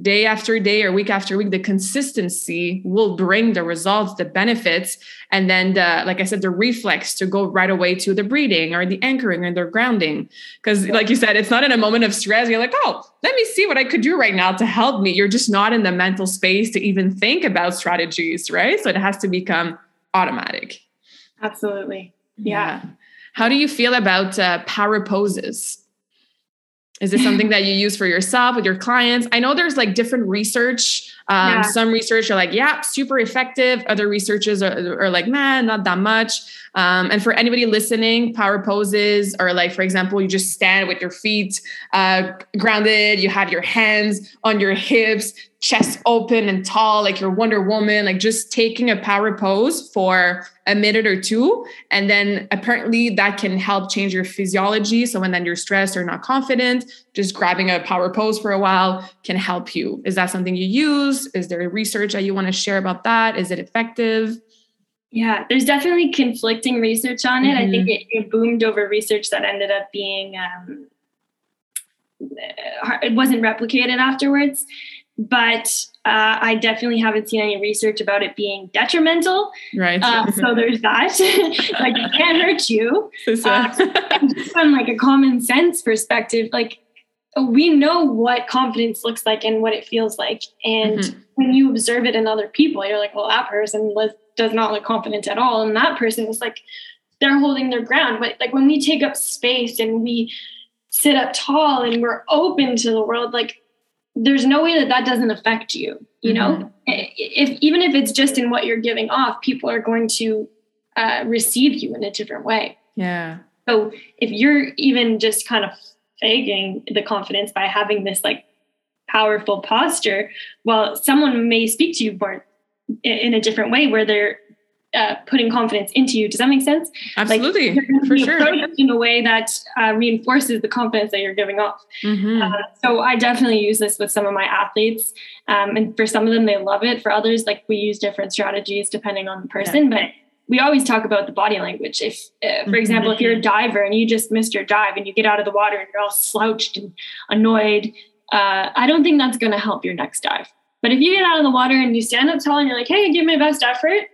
day after day or week after week, the consistency will bring the results, the benefits, and then the, like I said, the reflex to go right away to the breathing or the anchoring or the grounding. Because, like you said, it's not in a moment of stress. You're like, oh, let me see what I could do right now to help me. You're just not in the mental space to even think about strategies, right? So it has to become automatic. Absolutely. Yeah. yeah. How do you feel about uh, power poses? Is this something that you use for yourself with your clients? I know there's like different research. Um, yeah. Some research are like, yeah, super effective. Other researchers are, are like, man, not that much. Um, and for anybody listening, power poses are like, for example, you just stand with your feet uh, grounded, you have your hands on your hips, chest open and tall, like you're Wonder Woman, like just taking a power pose for a minute or two. And then apparently that can help change your physiology. So when then you're stressed or not confident, just grabbing a power pose for a while can help you. Is that something you use? Is there research that you want to share about that? Is it effective? Yeah, there's definitely conflicting research on it. Mm-hmm. I think mm-hmm. it, it, boomed over research that ended up being um, uh, it wasn't replicated afterwards. But uh, I definitely haven't seen any research about it being detrimental. Right. Uh, so there's that. like it can't hurt you. Uh, just from like a common sense perspective, like we know what confidence looks like and what it feels like, and mm-hmm. when you observe it in other people, you're like, well, that person was does not look confident at all. And that person is like, they're holding their ground. But like when we take up space and we sit up tall and we're open to the world, like there's no way that that doesn't affect you. You mm-hmm. know, if even if it's just in what you're giving off, people are going to uh, receive you in a different way. Yeah. So if you're even just kind of faking the confidence by having this like powerful posture, while someone may speak to you more in a different way where they're uh, putting confidence into you. Does that make sense? Absolutely, like, for sure. In a way that uh, reinforces the confidence that you're giving off. Mm-hmm. Uh, so I definitely use this with some of my athletes, um, and for some of them they love it. For others, like we use different strategies depending on the person, yeah. but. We always talk about the body language. If, uh, for example, mm-hmm. if you're a diver and you just missed your dive and you get out of the water and you're all slouched and annoyed, uh, I don't think that's going to help your next dive but if you get out of the water and you stand up tall and you're like, hey, give me my best effort,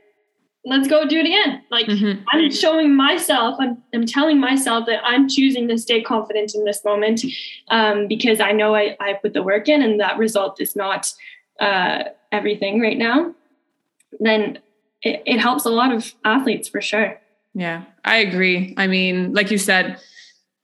let's go do it again. Like mm-hmm. I'm showing myself, I'm, I'm telling myself that I'm choosing to stay confident in this moment um, because I know I, I put the work in and that result is not uh, everything right now. Then it, it helps a lot of athletes for sure. Yeah, I agree. I mean, like you said,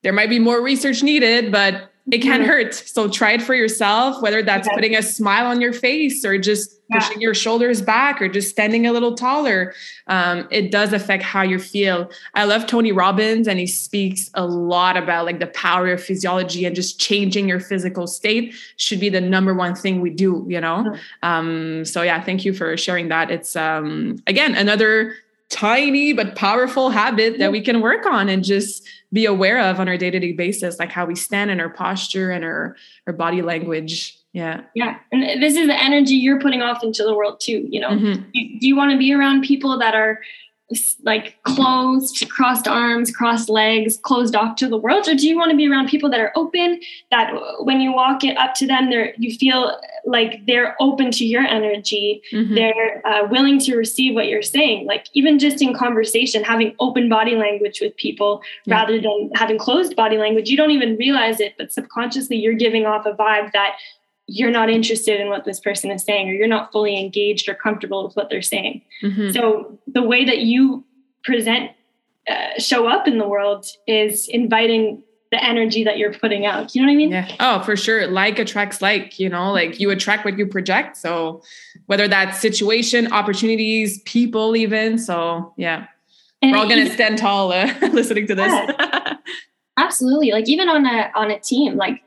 there might be more research needed, but it can yeah. hurt. So try it for yourself, whether that's putting a smile on your face or just yeah. pushing your shoulders back or just standing a little taller. Um, it does affect how you feel. I love Tony Robbins, and he speaks a lot about like the power of physiology and just changing your physical state should be the number one thing we do, you know? Um, so yeah, thank you for sharing that. It's um, again another tiny but powerful habit that we can work on and just be aware of on our day-to-day basis like how we stand and our posture and our our body language. Yeah. Yeah. And this is the energy you're putting off into the world too you know? Mm-hmm. do, do you want to be around people that are like closed, crossed arms, crossed legs, closed off to the world? Or do you want to be around people that are open, that when you walk it up to them, they're you feel like they're open to your energy, mm-hmm. they're uh, willing to receive what you're saying. Like even just in conversation, having open body language with people yeah. rather than having closed body language, you don't even realize it, but subconsciously you're giving off a vibe that you're not interested in what this person is saying or you're not fully engaged or comfortable with what they're saying. Mm-hmm. so the way that you present uh, show up in the world is inviting the energy that you're putting out. You know what i mean? Yeah. Oh for sure. Like attracts like you know like you attract what you project. So whether that's situation opportunities people even. So yeah. And we're all gonna stand tall uh, listening to this. Yeah. absolutely. Like even on a on a team like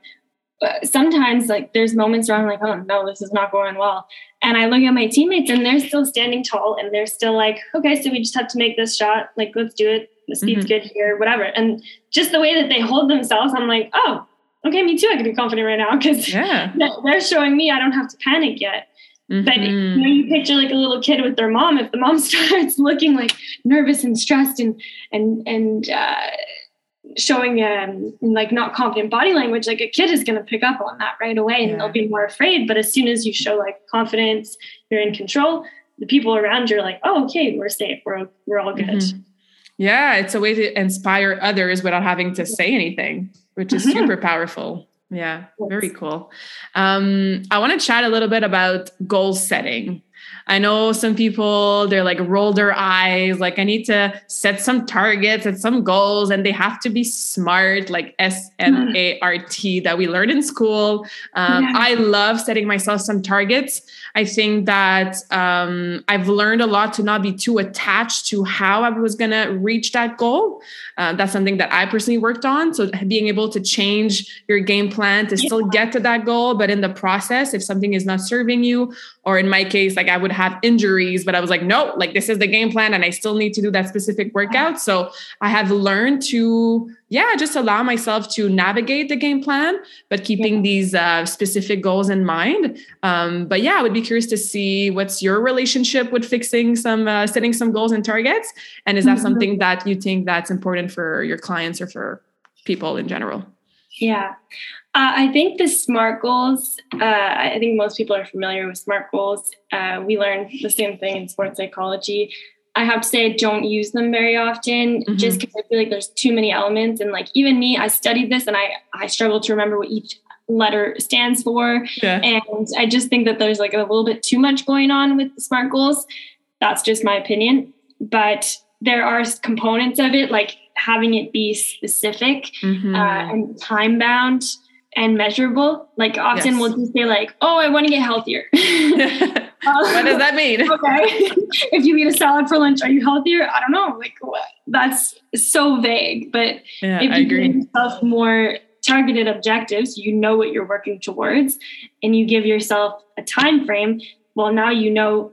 sometimes like there's moments where I'm like, oh no, this is not going well. And I look at my teammates and they're still standing tall and they're still like, okay, so we just have to make this shot. Like, let's do it. The speed's mm-hmm. good here, whatever. And just the way that they hold themselves, I'm like, oh, okay, me too. I can be confident right now because yeah. they're showing me I don't have to panic yet. Mm-hmm. But you know, you picture like a little kid with their mom. If the mom starts looking like nervous and stressed and and and uh, showing um, like not confident body language, like a kid is going to pick up on that right away and yeah. they'll be more afraid. But as soon as you show like confidence, you're in control, the people around you are like, oh, okay, we're safe. We're, we're all good. Mm-hmm. Yeah. It's a way to inspire others without having to say anything, which is mm-hmm. super powerful. Yeah. Yes. Very cool. Um, I want to chat a little bit about goal setting. I know some people, they're like roll their eyes, like I need to set some targets and some goals, and they have to be smart, like S M A R T that we learned in school. Um, yeah. I love setting myself some targets. I think that um, I've learned a lot to not be too attached to how I was going to reach that goal. Uh, that's something that I personally worked on. So being able to change your game plan to yeah. still get to that goal, but in the process, if something is not serving you, or in my case, like I would have injuries, but I was like, no, like this is the game plan, and I still need to do that specific workout. So I have learned to yeah, just allow myself to navigate the game plan, but keeping yeah. these uh, specific goals in mind. Um, but yeah, I would be curious to see what's your relationship with fixing some, uh, setting some goals and targets, and is that mm-hmm. something that you think that's important for your clients or for people in general? Yeah, uh, I think the SMART goals. Uh, I think most people are familiar with SMART goals. Uh, we learned the same thing in sports psychology. I have to say I don't use them very often mm-hmm. just because I feel like there's too many elements. And like even me, I studied this and I I struggle to remember what each letter stands for. Yeah. And I just think that there's like a little bit too much going on with the SMART goals. That's just my opinion. But there are components of it, like having it be specific mm-hmm. uh, and time bound and measurable. Like often yes. we'll just say like, "Oh, I want to get healthier." what does that mean? okay. if you eat a salad for lunch, are you healthier? I don't know. Like what? That's so vague. But yeah, if you give yourself more targeted objectives, you know what you're working towards, and you give yourself a time frame. Well, now you know.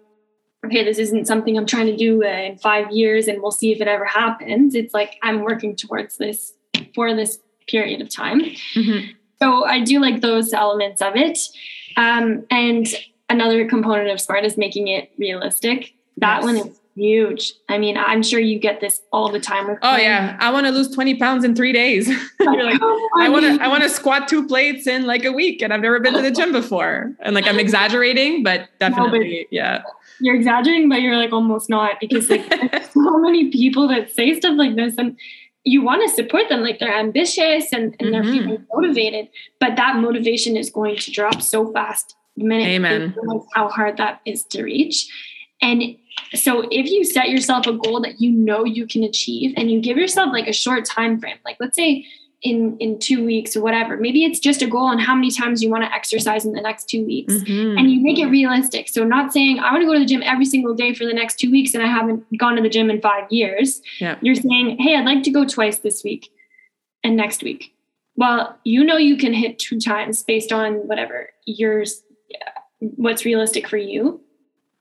Okay, this isn't something I'm trying to do in five years, and we'll see if it ever happens. It's like I'm working towards this for this period of time. Mm-hmm. So I do like those elements of it. Um, and another component of smart is making it realistic that yes. one is huge. I mean, I'm sure you get this all the time. With oh clients. yeah, I want to lose 20 pounds in three days. You're like, I want to, I want to squat two plates in like a week, and I've never been to the gym before. And like, I'm exaggerating, but definitely, no, but yeah. You're exaggerating, but you're like almost not because like so many people that say stuff like this, and you want to support them, like they're ambitious and, and mm-hmm. they're feeling motivated, but that motivation is going to drop so fast the minute Amen. how hard that is to reach. And so if you set yourself a goal that you know you can achieve and you give yourself like a short time frame, like let's say in in two weeks or whatever, maybe it's just a goal on how many times you want to exercise in the next two weeks, mm-hmm. and you make it realistic. So not saying I want to go to the gym every single day for the next two weeks and I haven't gone to the gym in five years. Yeah. You're saying, hey, I'd like to go twice this week and next week. Well, you know you can hit two times based on whatever yours, what's realistic for you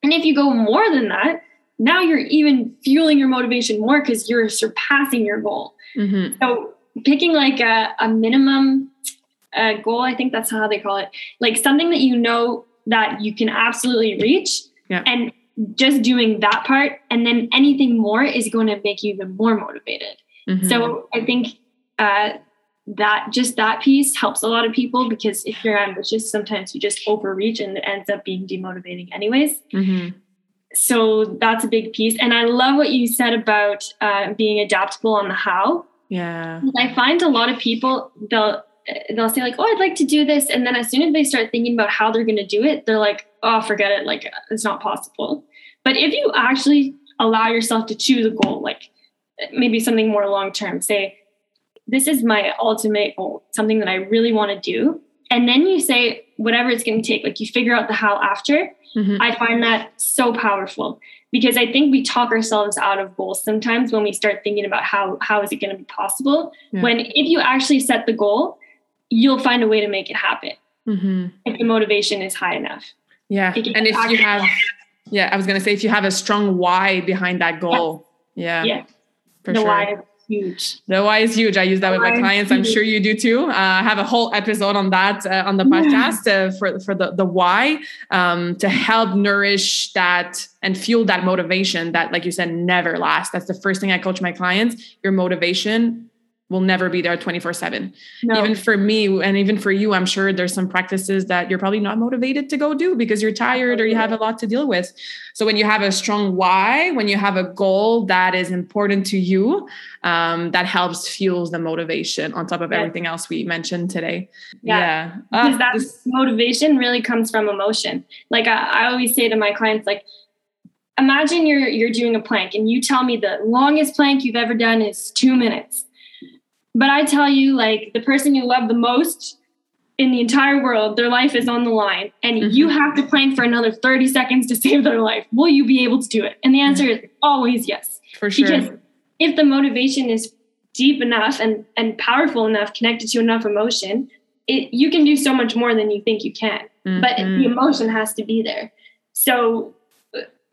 and if you go more than that, now you're even fueling your motivation more because you're surpassing your goal. Mm-hmm. So picking like a, a minimum uh, goal, I think that's how they call it, like something that you know that you can absolutely reach, yeah. and just doing that part, and then anything more is going to make you even more motivated. Mm-hmm. So I think uh, that just that piece helps a lot of people because if you're ambitious, sometimes you just overreach and it ends up being demotivating, anyways. Mm-hmm. So that's a big piece. And I love what you said about uh, being adaptable on the how. Yeah. I find a lot of people, they'll, they'll say like, oh, I'd like to do this. And then as soon as they start thinking about how they're going to do it, they're like, oh, forget it. Like it's not possible. But if you actually allow yourself to choose a goal, like maybe something more long term, say, this is my ultimate goal, something that I really want to do. And then you say whatever it's going to take, like you figure out the how after. Mm-hmm. I find that so powerful because I think we talk ourselves out of goals sometimes when we start thinking about how how is it going to be possible. Yeah. When if you actually set the goal, you'll find a way to make it happen mm-hmm. if the motivation is high enough. Yeah, and if you have, yeah, I was going to say if you have a strong why behind that goal. Yeah, yeah, the sure. why huge. The why is huge. I use that the with my clients. I'm sure you do too. Uh, I have a whole episode on that uh, on the podcast uh, for for the the why um, to help nourish that and fuel that motivation that, like you said, never lasts. That's the first thing I coach my clients. Your motivation will never be there 24 7 no. even for me and even for you i'm sure there's some practices that you're probably not motivated to go do because you're tired or you have a lot to deal with. So when you have a strong why when you have a goal that is important to you um, that helps fuels the motivation on top of everything else we mentioned today. Yeah, yeah. because uh, that this- motivation really comes from emotion. Like I, I always say to my clients like imagine you're you're doing a plank and you tell me the longest plank you've ever done is two minutes but I tell you, like the person you love the most in the entire world, their life is on the line, and mm-hmm. you have to plank for another 30 seconds to save their life. Will you be able to do it? And the answer is always yes. For sure. Because if the motivation is deep enough and, and powerful enough, connected to enough emotion, it, you can do so much more than you think you can. Mm-hmm. But the emotion has to be there. So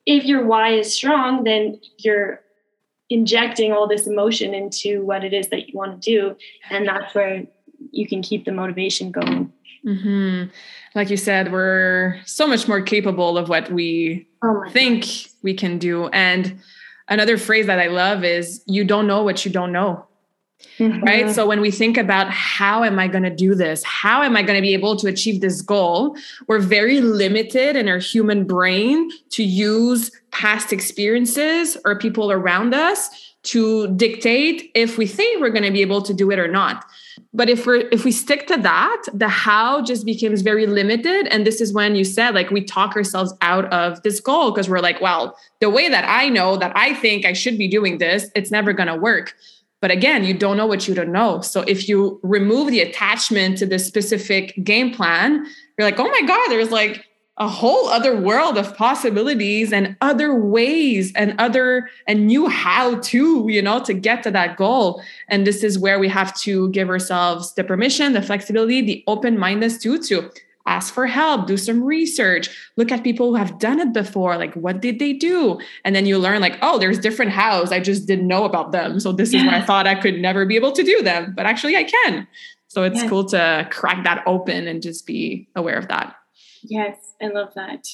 if your why is strong, then your injecting all this emotion into what it is that you want to do and that's where you can keep the motivation going mm-hmm. like you said we're so much more capable of what we oh think gosh. we can do and another phrase that i love is you don't know what you don't know Mm-hmm. Right. So when we think about how am I going to do this? How am I going to be able to achieve this goal? We're very limited in our human brain to use past experiences or people around us to dictate if we think we're going to be able to do it or not. But if we're if we stick to that, the how just becomes very limited. And this is when you said like we talk ourselves out of this goal because we're like, well, the way that I know that I think I should be doing this, it's never going to work. But again, you don't know what you don't know. So if you remove the attachment to the specific game plan, you're like, oh my God, there's like a whole other world of possibilities and other ways and other and new how to, you know, to get to that goal. And this is where we have to give ourselves the permission, the flexibility, the open mindedness to to ask for help, do some research, look at people who have done it before. Like, what did they do? And then you learn, like, oh, there's different hows. I just didn't know about them. So this is why I thought I could never be able to do them, but actually I can. So it's cool to crack that open and just be aware of that. Yes, I love that.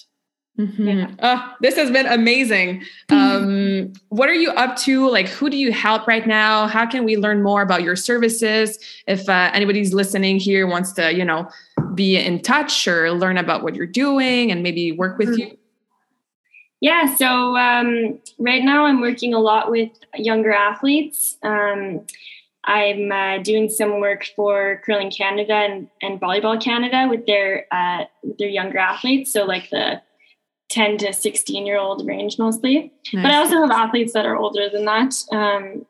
Mm-hmm. Yeah. Oh, this has been amazing. Um, what are you up to? Like, who do you help right now? How can we learn more about your services? If uh, anybody's listening here wants to, you know, be in touch or learn about what you're doing and maybe work with mm-hmm. you. Yeah, so um, right now I'm working a lot with younger athletes. Um, I'm uh, doing some work for Curling Canada and, and Volleyball Canada with their uh, with their younger athletes. So like the 10 to 16 year old range mostly. Nice. But I also have athletes that are older than that. Um,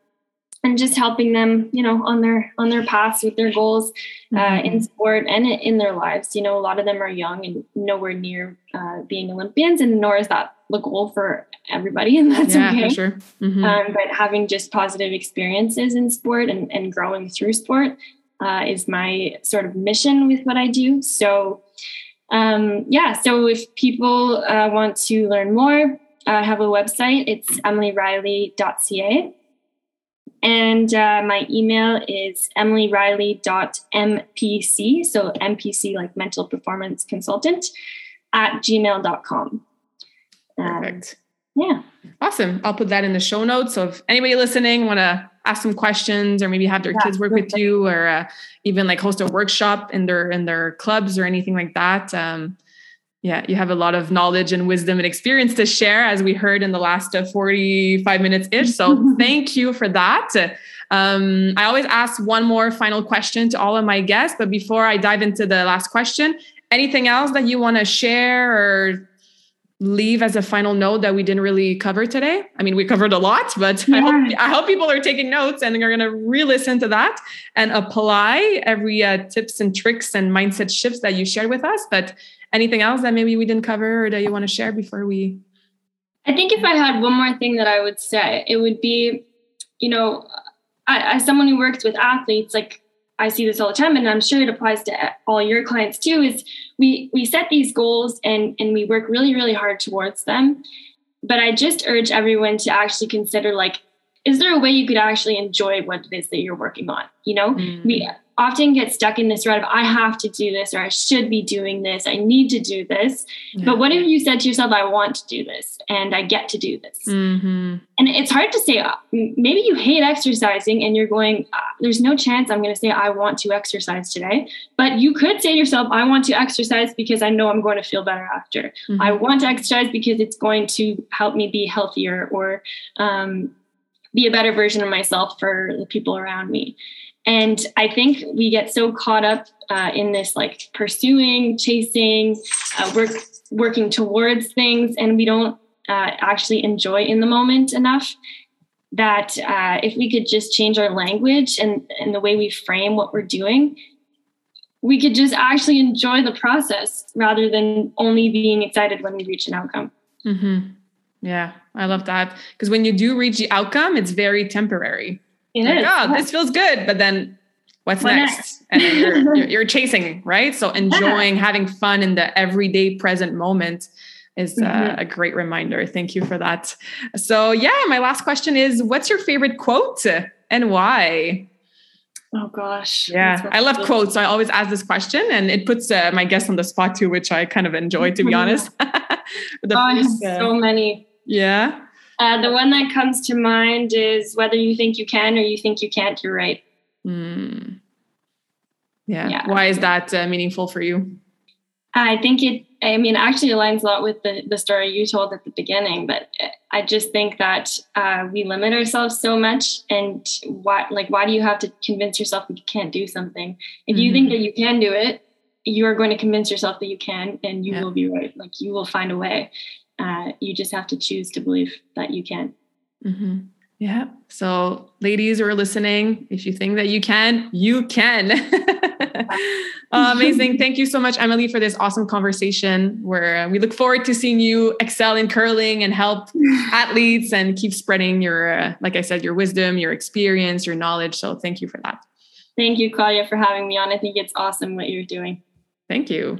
and just helping them, you know, on their on their paths with their goals uh, mm-hmm. in sport and in their lives. You know, a lot of them are young and nowhere near uh, being Olympians, and nor is that the goal for everybody, and that's yeah, okay. Sure. Mm-hmm. Um, but having just positive experiences in sport and, and growing through sport uh, is my sort of mission with what I do. So, um, yeah. So if people uh, want to learn more, I have a website. It's emilyriley.ca. And uh, my email is emilyriley.mpc, so MPC like mental performance consultant, at gmail.com. Um, Perfect. Yeah. Awesome. I'll put that in the show notes. So if anybody listening want to ask some questions or maybe have their yeah, kids work perfect. with you or uh, even like host a workshop in their in their clubs or anything like that, um, yeah, you have a lot of knowledge and wisdom and experience to share, as we heard in the last uh, 45 minutes ish. So thank you for that. Um, I always ask one more final question to all of my guests, but before I dive into the last question, anything else that you want to share or leave as a final note that we didn't really cover today? I mean, we covered a lot, but yeah. I, hope, I hope people are taking notes and are going to re-listen to that and apply every uh, tips and tricks and mindset shifts that you shared with us. But anything else that maybe we didn't cover or that you want to share before we? I think if I had one more thing that I would say, it would be, you know, I, as someone who works with athletes, like I see this all the time, and I'm sure it applies to all your clients too. Is we we set these goals and and we work really really hard towards them, but I just urge everyone to actually consider like, is there a way you could actually enjoy what it is that you're working on? You know, mm. we often get stuck in this rut of I have to do this or I should be doing this. I need to do this. Yeah. But what if you said to yourself, I want to do this and I get to do this? Mm-hmm. And it's hard to say, uh, maybe you hate exercising and you're going, uh, there's no chance I'm going to say, I want to exercise today. But you could say to yourself, I want to exercise because I know I'm going to feel better after. Mm-hmm. I want to exercise because it's going to help me be healthier or, um, be a better version of myself for the people around me. And I think we get so caught up uh, in this like pursuing, chasing, uh, work, working towards things, and we don't uh, actually enjoy in the moment enough. That uh, if we could just change our language and, and the way we frame what we're doing, we could just actually enjoy the process rather than only being excited when we reach an outcome. Mm-hmm. Yeah, I love that. Because when you do reach the outcome, it's very temporary it like, is. Oh, this feels good. But then what's what next? next? and you're, you're, you're, chasing, right? So enjoying, yeah. having fun in the everyday present moment is uh, mm-hmm. a great reminder. Thank you for that. So yeah, my last question is what's your favorite quote and why? Oh gosh. Yeah, I love quotes. So I always ask this question and it puts uh, my guests on the spot too, which I kind of enjoy to be honest. the oh, first, uh, so many. Yeah. Uh, the one that comes to mind is whether you think you can or you think you can't, you're right. Mm. Yeah. yeah. Why is that uh, meaningful for you? I think it, I mean, actually aligns a lot with the, the story you told at the beginning, but I just think that uh, we limit ourselves so much. And why, like, why do you have to convince yourself that you can't do something? If mm-hmm. you think that you can do it, you are going to convince yourself that you can, and you yeah. will be right. Like, you will find a way uh, you just have to choose to believe that you can. Mm-hmm. Yeah. So, ladies who are listening, if you think that you can, you can. uh, amazing. Thank you so much, Emily, for this awesome conversation. Where uh, we look forward to seeing you excel in curling and help athletes and keep spreading your, uh, like I said, your wisdom, your experience, your knowledge. So, thank you for that. Thank you, Claudia, for having me on. I think it's awesome what you're doing. Thank you.